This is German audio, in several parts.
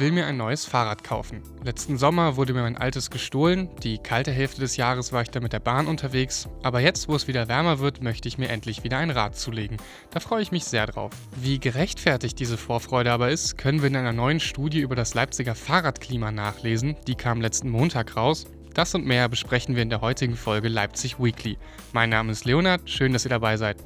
will mir ein neues Fahrrad kaufen. Letzten Sommer wurde mir mein altes gestohlen, die kalte Hälfte des Jahres war ich dann mit der Bahn unterwegs, aber jetzt, wo es wieder wärmer wird, möchte ich mir endlich wieder ein Rad zulegen. Da freue ich mich sehr drauf. Wie gerechtfertigt diese Vorfreude aber ist, können wir in einer neuen Studie über das Leipziger Fahrradklima nachlesen. Die kam letzten Montag raus. Das und mehr besprechen wir in der heutigen Folge Leipzig Weekly. Mein Name ist Leonard, schön, dass ihr dabei seid.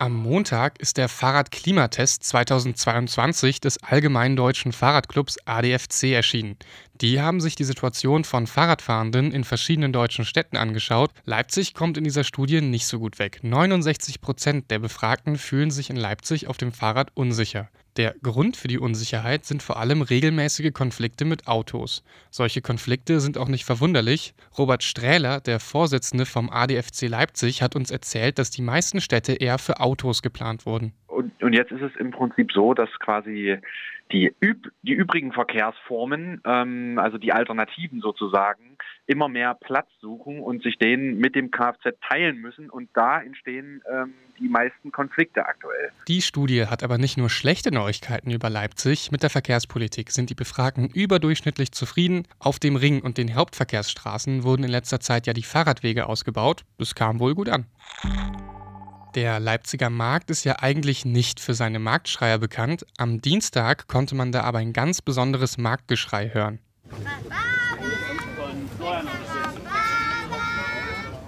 Am Montag ist der Fahrradklimatest 2022 des Allgemeinen Deutschen Fahrradclubs ADFC erschienen. Die haben sich die Situation von Fahrradfahrenden in verschiedenen deutschen Städten angeschaut. Leipzig kommt in dieser Studie nicht so gut weg. 69 Prozent der Befragten fühlen sich in Leipzig auf dem Fahrrad unsicher. Der Grund für die Unsicherheit sind vor allem regelmäßige Konflikte mit Autos. Solche Konflikte sind auch nicht verwunderlich. Robert Strähler, der Vorsitzende vom ADFC Leipzig, hat uns erzählt, dass die meisten Städte eher für Autos geplant wurden. Und, und jetzt ist es im Prinzip so, dass quasi die, üb die übrigen Verkehrsformen, ähm, also die Alternativen sozusagen, immer mehr Platz suchen und sich den mit dem Kfz teilen müssen. Und da entstehen ähm, die meisten Konflikte aktuell. Die Studie hat aber nicht nur schlechte Neuigkeiten über Leipzig. Mit der Verkehrspolitik sind die Befragten überdurchschnittlich zufrieden. Auf dem Ring und den Hauptverkehrsstraßen wurden in letzter Zeit ja die Fahrradwege ausgebaut. Das kam wohl gut an. Der Leipziger Markt ist ja eigentlich nicht für seine Marktschreier bekannt. Am Dienstag konnte man da aber ein ganz besonderes Marktgeschrei hören.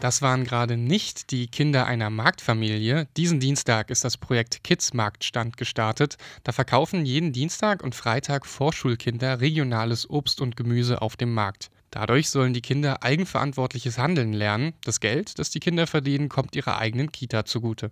Das waren gerade nicht die Kinder einer Marktfamilie. Diesen Dienstag ist das Projekt Kids Marktstand gestartet. Da verkaufen jeden Dienstag und Freitag Vorschulkinder regionales Obst und Gemüse auf dem Markt. Dadurch sollen die Kinder eigenverantwortliches Handeln lernen. Das Geld, das die Kinder verdienen, kommt ihrer eigenen Kita zugute.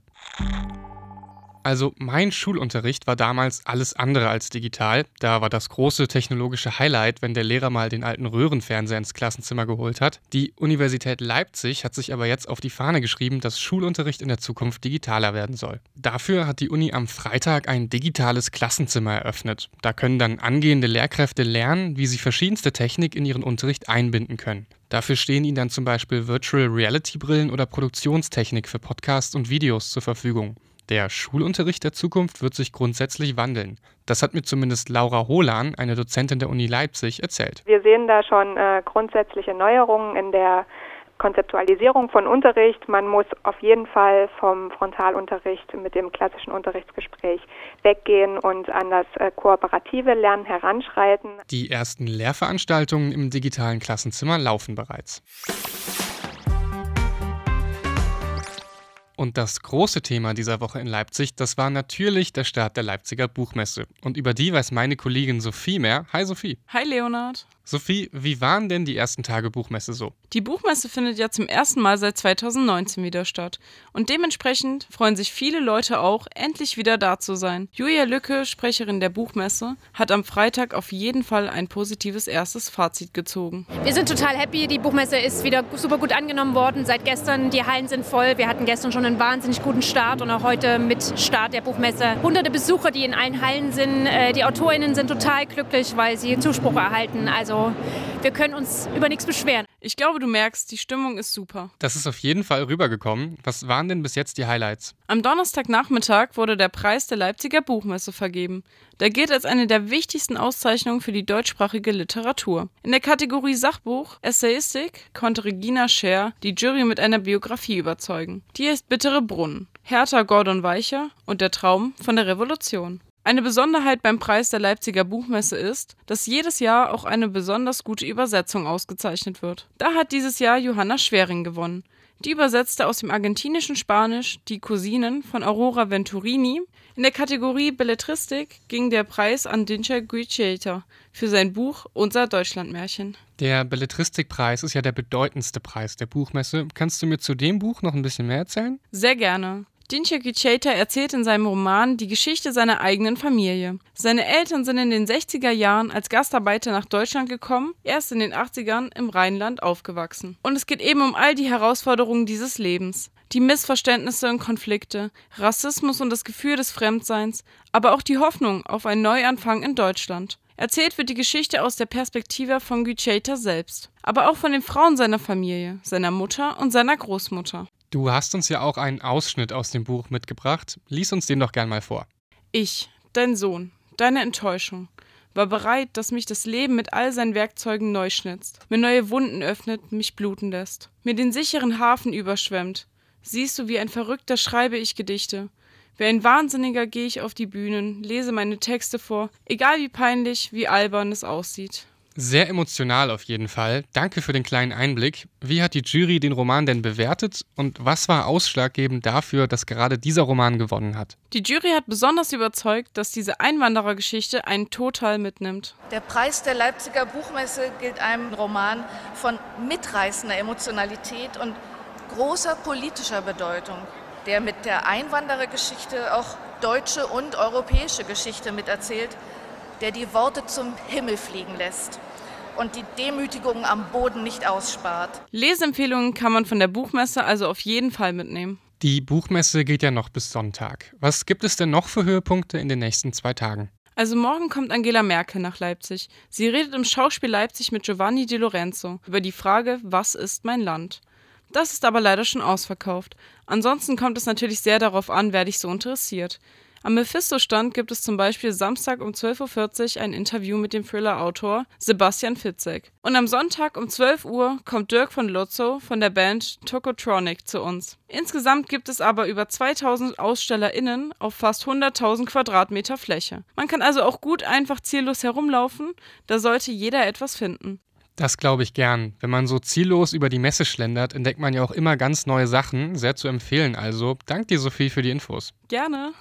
Also mein Schulunterricht war damals alles andere als digital. Da war das große technologische Highlight, wenn der Lehrer mal den alten Röhrenfernseher ins Klassenzimmer geholt hat. Die Universität Leipzig hat sich aber jetzt auf die Fahne geschrieben, dass Schulunterricht in der Zukunft digitaler werden soll. Dafür hat die Uni am Freitag ein digitales Klassenzimmer eröffnet. Da können dann angehende Lehrkräfte lernen, wie sie verschiedenste Technik in ihren Unterricht einbinden können. Dafür stehen ihnen dann zum Beispiel Virtual Reality Brillen oder Produktionstechnik für Podcasts und Videos zur Verfügung. Der Schulunterricht der Zukunft wird sich grundsätzlich wandeln. Das hat mir zumindest Laura Holan, eine Dozentin der Uni Leipzig, erzählt. Wir sehen da schon äh, grundsätzliche Neuerungen in der Konzeptualisierung von Unterricht. Man muss auf jeden Fall vom Frontalunterricht mit dem klassischen Unterrichtsgespräch weggehen und an das äh, kooperative Lernen heranschreiten. Die ersten Lehrveranstaltungen im digitalen Klassenzimmer laufen bereits. Und das große Thema dieser Woche in Leipzig, das war natürlich der Start der Leipziger Buchmesse. Und über die weiß meine Kollegin Sophie mehr. Hi Sophie. Hi Leonard. Sophie, wie waren denn die ersten Tage Buchmesse so? Die Buchmesse findet ja zum ersten Mal seit 2019 wieder statt. Und dementsprechend freuen sich viele Leute auch, endlich wieder da zu sein. Julia Lücke, Sprecherin der Buchmesse, hat am Freitag auf jeden Fall ein positives erstes Fazit gezogen. Wir sind total happy. Die Buchmesse ist wieder super gut angenommen worden. Seit gestern, die Hallen sind voll. Wir hatten gestern schon einen wahnsinnig guten Start und auch heute mit Start der Buchmesse. Hunderte Besucher, die in allen Hallen sind. Äh, die AutorInnen sind total glücklich, weil sie Zuspruch erhalten. Also also wir können uns über nichts beschweren. Ich glaube, du merkst, die Stimmung ist super. Das ist auf jeden Fall rübergekommen. Was waren denn bis jetzt die Highlights? Am Donnerstagnachmittag wurde der Preis der Leipziger Buchmesse vergeben. Der gilt als eine der wichtigsten Auszeichnungen für die deutschsprachige Literatur. In der Kategorie Sachbuch, Essayistik konnte Regina Scher die Jury mit einer Biografie überzeugen. Die ist Bittere Brunnen, Hertha Gordon Weicher und der Traum von der Revolution. Eine Besonderheit beim Preis der Leipziger Buchmesse ist, dass jedes Jahr auch eine besonders gute Übersetzung ausgezeichnet wird. Da hat dieses Jahr Johanna Schwering gewonnen. Die übersetzte aus dem argentinischen Spanisch Die Cousinen von Aurora Venturini. In der Kategorie Belletristik ging der Preis an Dincha Guiceta für sein Buch Unser Deutschlandmärchen. Der Belletristikpreis ist ja der bedeutendste Preis der Buchmesse. Kannst du mir zu dem Buch noch ein bisschen mehr erzählen? Sehr gerne. Dincha Gicheta erzählt in seinem Roman die Geschichte seiner eigenen Familie. Seine Eltern sind in den 60er Jahren als Gastarbeiter nach Deutschland gekommen, erst in den 80ern im Rheinland aufgewachsen. Und es geht eben um all die Herausforderungen dieses Lebens. Die Missverständnisse und Konflikte, Rassismus und das Gefühl des Fremdseins, aber auch die Hoffnung auf einen Neuanfang in Deutschland. Erzählt wird die Geschichte aus der Perspektive von Gücheta selbst, aber auch von den Frauen seiner Familie, seiner Mutter und seiner Großmutter. Du hast uns ja auch einen Ausschnitt aus dem Buch mitgebracht. Lies uns den doch gern mal vor. Ich, dein Sohn, deine Enttäuschung, war bereit, dass mich das Leben mit all seinen Werkzeugen neu schnitzt, mir neue Wunden öffnet, mich bluten lässt, mir den sicheren Hafen überschwemmt. Siehst du, wie ein Verrückter schreibe ich Gedichte. Wie ein Wahnsinniger gehe ich auf die Bühnen, lese meine Texte vor, egal wie peinlich, wie albern es aussieht. Sehr emotional auf jeden Fall. Danke für den kleinen Einblick. Wie hat die Jury den Roman denn bewertet und was war ausschlaggebend dafür, dass gerade dieser Roman gewonnen hat? Die Jury hat besonders überzeugt, dass diese Einwanderergeschichte einen total mitnimmt. Der Preis der Leipziger Buchmesse gilt einem Roman von mitreißender Emotionalität und großer politischer Bedeutung, der mit der Einwanderergeschichte auch deutsche und europäische Geschichte miterzählt der die Worte zum Himmel fliegen lässt und die Demütigung am Boden nicht ausspart. Lesempfehlungen kann man von der Buchmesse also auf jeden Fall mitnehmen. Die Buchmesse geht ja noch bis Sonntag. Was gibt es denn noch für Höhepunkte in den nächsten zwei Tagen? Also morgen kommt Angela Merkel nach Leipzig. Sie redet im Schauspiel Leipzig mit Giovanni Di Lorenzo über die Frage, was ist mein Land? Das ist aber leider schon ausverkauft. Ansonsten kommt es natürlich sehr darauf an, wer dich so interessiert. Am Mephisto-Stand gibt es zum Beispiel Samstag um 12.40 Uhr ein Interview mit dem Thriller-Autor Sebastian Fitzek. Und am Sonntag um 12 Uhr kommt Dirk von Lotzo von der Band Tokotronic zu uns. Insgesamt gibt es aber über 2000 AusstellerInnen auf fast 100.000 Quadratmeter Fläche. Man kann also auch gut einfach ziellos herumlaufen, da sollte jeder etwas finden. Das glaube ich gern. Wenn man so ziellos über die Messe schlendert, entdeckt man ja auch immer ganz neue Sachen. Sehr zu empfehlen also. Dank dir, Sophie, für die Infos. Gerne.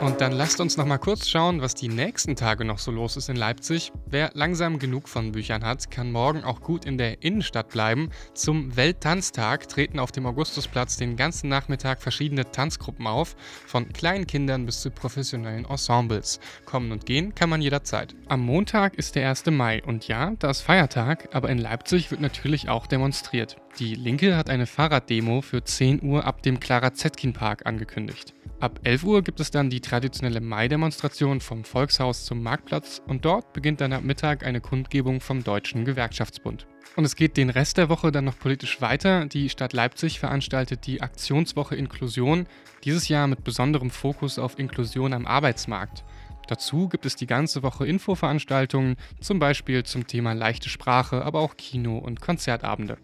Und dann lasst uns noch mal kurz schauen, was die nächsten Tage noch so los ist in Leipzig. Wer langsam genug von Büchern hat, kann morgen auch gut in der Innenstadt bleiben. Zum Welttanztag treten auf dem Augustusplatz den ganzen Nachmittag verschiedene Tanzgruppen auf, von kleinen Kindern bis zu professionellen Ensembles. Kommen und gehen kann man jederzeit. Am Montag ist der 1. Mai und ja, da ist Feiertag, aber in Leipzig wird natürlich auch demonstriert. Die Linke hat eine Fahrraddemo für 10 Uhr ab dem Clara Zetkin Park angekündigt. Ab 11 Uhr gibt es dann die traditionelle Mai-Demonstration vom Volkshaus zum Marktplatz und dort beginnt dann ab Mittag eine Kundgebung vom Deutschen Gewerkschaftsbund. Und es geht den Rest der Woche dann noch politisch weiter. Die Stadt Leipzig veranstaltet die Aktionswoche Inklusion, dieses Jahr mit besonderem Fokus auf Inklusion am Arbeitsmarkt. Dazu gibt es die ganze Woche Infoveranstaltungen, zum Beispiel zum Thema leichte Sprache, aber auch Kino- und Konzertabende.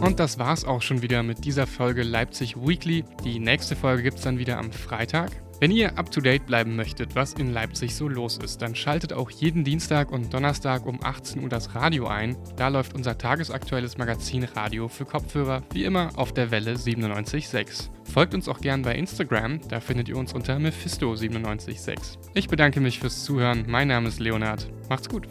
Und das war's auch schon wieder mit dieser Folge Leipzig Weekly. Die nächste Folge gibt's dann wieder am Freitag. Wenn ihr up to date bleiben möchtet, was in Leipzig so los ist, dann schaltet auch jeden Dienstag und Donnerstag um 18 Uhr das Radio ein. Da läuft unser tagesaktuelles Magazin Radio für Kopfhörer, wie immer auf der Welle 97.6. Folgt uns auch gern bei Instagram, da findet ihr uns unter Mephisto976. Ich bedanke mich fürs Zuhören, mein Name ist Leonard. Macht's gut.